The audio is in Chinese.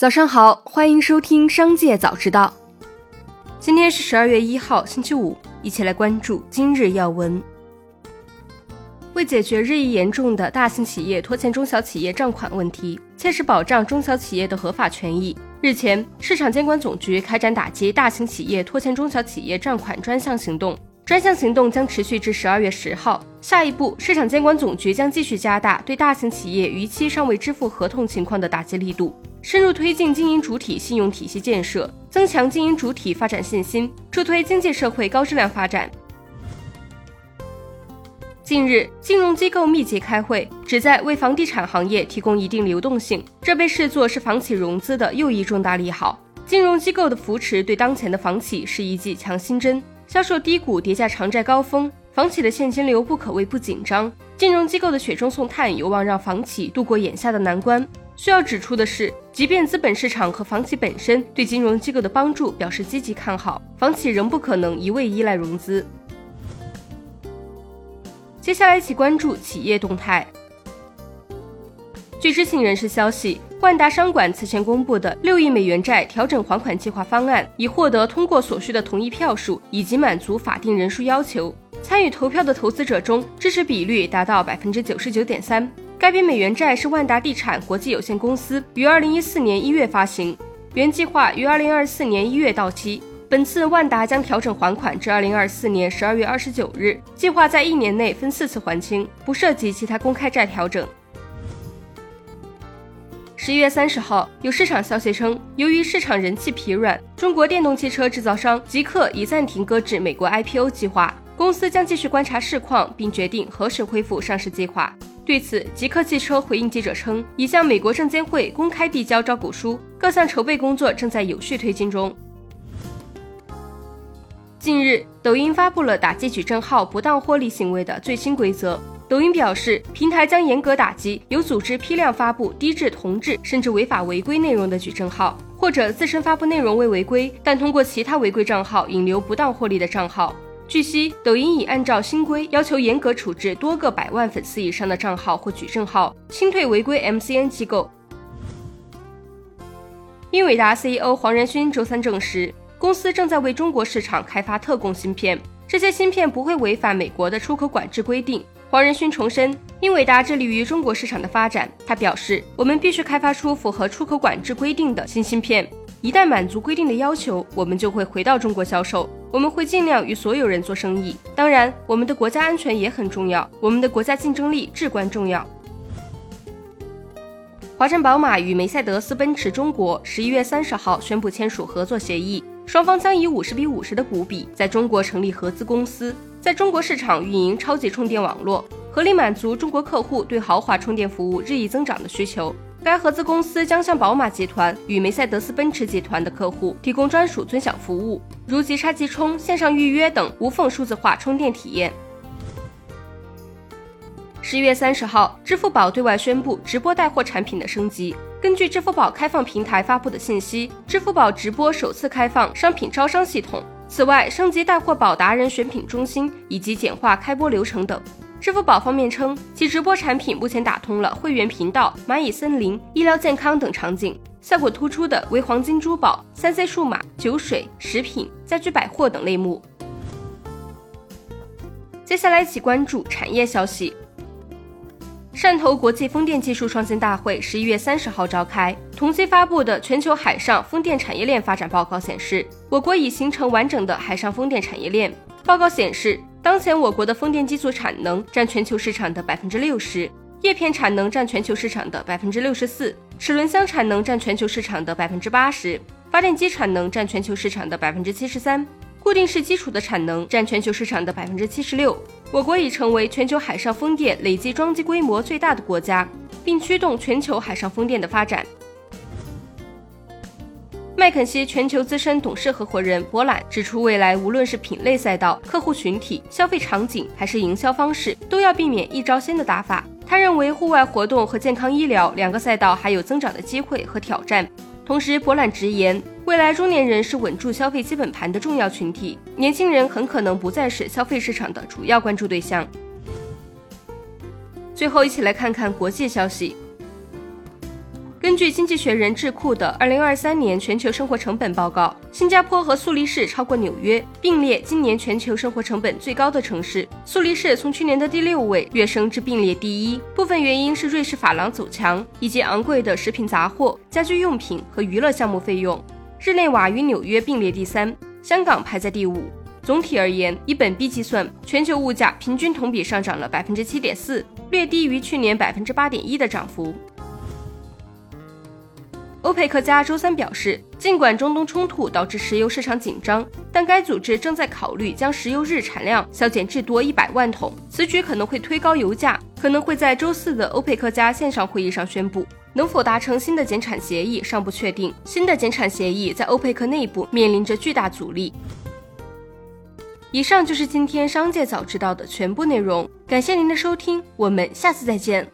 早上好，欢迎收听《商界早知道》。今天是十二月一号，星期五，一起来关注今日要闻。为解决日益严重的大型企业拖欠中小企业账款问题，切实保障中小企业的合法权益，日前，市场监管总局开展打击大型企业拖欠中小企业账款专项行动。专项行动将持续至十二月十号。下一步，市场监管总局将继续加大对大型企业逾期尚未支付合同情况的打击力度，深入推进经营主体信用体系建设，增强经营主体发展信心，助推经济社会高质量发展。近日，金融机构密集开会，旨在为房地产行业提供一定流动性，这被视作是房企融资的又一重大利好。金融机构的扶持对当前的房企是一剂强心针。销售低谷叠加偿债高峰，房企的现金流不可谓不紧张。金融机构的雪中送炭有望让房企度过眼下的难关。需要指出的是，即便资本市场和房企本身对金融机构的帮助表示积极看好，房企仍不可能一味依赖融资。接下来一起关注企业动态。据知情人士消息，万达商管此前公布的六亿美元债调整还款计划方案已获得通过所需的同意票数，以及满足法定人数要求。参与投票的投资者中，支持比率达到百分之九十九点三。该笔美元债是万达地产国际有限公司于二零一四年一月发行，原计划于二零二四年一月到期。本次万达将调整还款至二零二四年十二月二十九日，计划在一年内分四次还清，不涉及其他公开债调整。十一月三十号，有市场消息称，由于市场人气疲软，中国电动汽车制造商极客已暂停搁置美国 IPO 计划。公司将继续观察市况，并决定何时恢复上市计划。对此，极客汽车回应记者称，已向美国证监会公开递交招股书，各项筹备工作正在有序推进中。近日，抖音发布了打击矩阵号不当获利行为的最新规则。抖音表示，平台将严格打击有组织批量发布低质、同质甚至违法违规内容的矩阵号，或者自身发布内容未违规，但通过其他违规账号引流不当获利的账号。据悉，抖音已按照新规要求严格处置多个百万粉丝以上的账号或矩阵号，清退违规 MCN 机构。英伟达 CEO 黄仁勋周三证实，公司正在为中国市场开发特供芯片，这些芯片不会违反美国的出口管制规定。黄仁勋重申，英伟达致力于中国市场的发展。他表示，我们必须开发出符合出口管制规定的新芯片。一旦满足规定的要求，我们就会回到中国销售。我们会尽量与所有人做生意。当然，我们的国家安全也很重要，我们的国家竞争力至关重要。华晨宝马与梅赛德斯奔驰中国十一月三十号宣布签署合作协议，双方将以五十比五十的股比，在中国成立合资公司。在中国市场运营超级充电网络，合理满足中国客户对豪华充电服务日益增长的需求。该合资公司将向宝马集团与梅赛德斯奔驰集团的客户提供专属尊享服务，如即插即充、线上预约等无缝数字化充电体验。十一月三十号，支付宝对外宣布直播带货产品的升级。根据支付宝开放平台发布的信息，支付宝直播首次开放商品招商系统。此外，升级带货宝达人选品中心以及简化开播流程等。支付宝方面称，其直播产品目前打通了会员频道、蚂蚁森林、医疗健康等场景，效果突出的为黄金珠宝、三 C 数码、酒水、食品、家居百货等类目。接下来一起关注产业消息。汕头国际风电技术创新大会十一月三十号召开，同期发布的《全球海上风电产业链发展报告》显示，我国已形成完整的海上风电产业链。报告显示，当前我国的风电机组产能占全球市场的百分之六十，叶片产能占全球市场的百分之六十四，齿轮箱产能占全球市场的百分之八十，发电机产能占全球市场的百分之七十三。固定式基础的产能占全球市场的百分之七十六，我国已成为全球海上风电累计装机规模最大的国家，并驱动全球海上风电的发展。麦肯锡全球资深董事合伙人博览指出，未来无论是品类赛道、客户群体、消费场景，还是营销方式，都要避免一招鲜的打法。他认为，户外活动和健康医疗两个赛道还有增长的机会和挑战。同时，博览直言，未来中年人是稳住消费基本盘的重要群体，年轻人很可能不再是消费市场的主要关注对象。最后，一起来看看国际消息。根据经济学人智库的二零二三年全球生活成本报告，新加坡和苏黎世超过纽约，并列今年全球生活成本最高的城市。苏黎世从去年的第六位跃升至并列第一，部分原因是瑞士法郎走强，以及昂贵的食品杂货、家居用品和娱乐项目费用。日内瓦与纽约并列第三，香港排在第五。总体而言，以本币计算，全球物价平均同比上涨了百分之七点四，略低于去年百分之八点一的涨幅。欧佩克加周三表示，尽管中东冲突导致石油市场紧张，但该组织正在考虑将石油日产量削减至多一百万桶。此举可能会推高油价，可能会在周四的欧佩克加线上会议上宣布。能否达成新的减产协议尚不确定。新的减产协议在欧佩克内部面临着巨大阻力。以上就是今天商界早知道的全部内容，感谢您的收听，我们下次再见。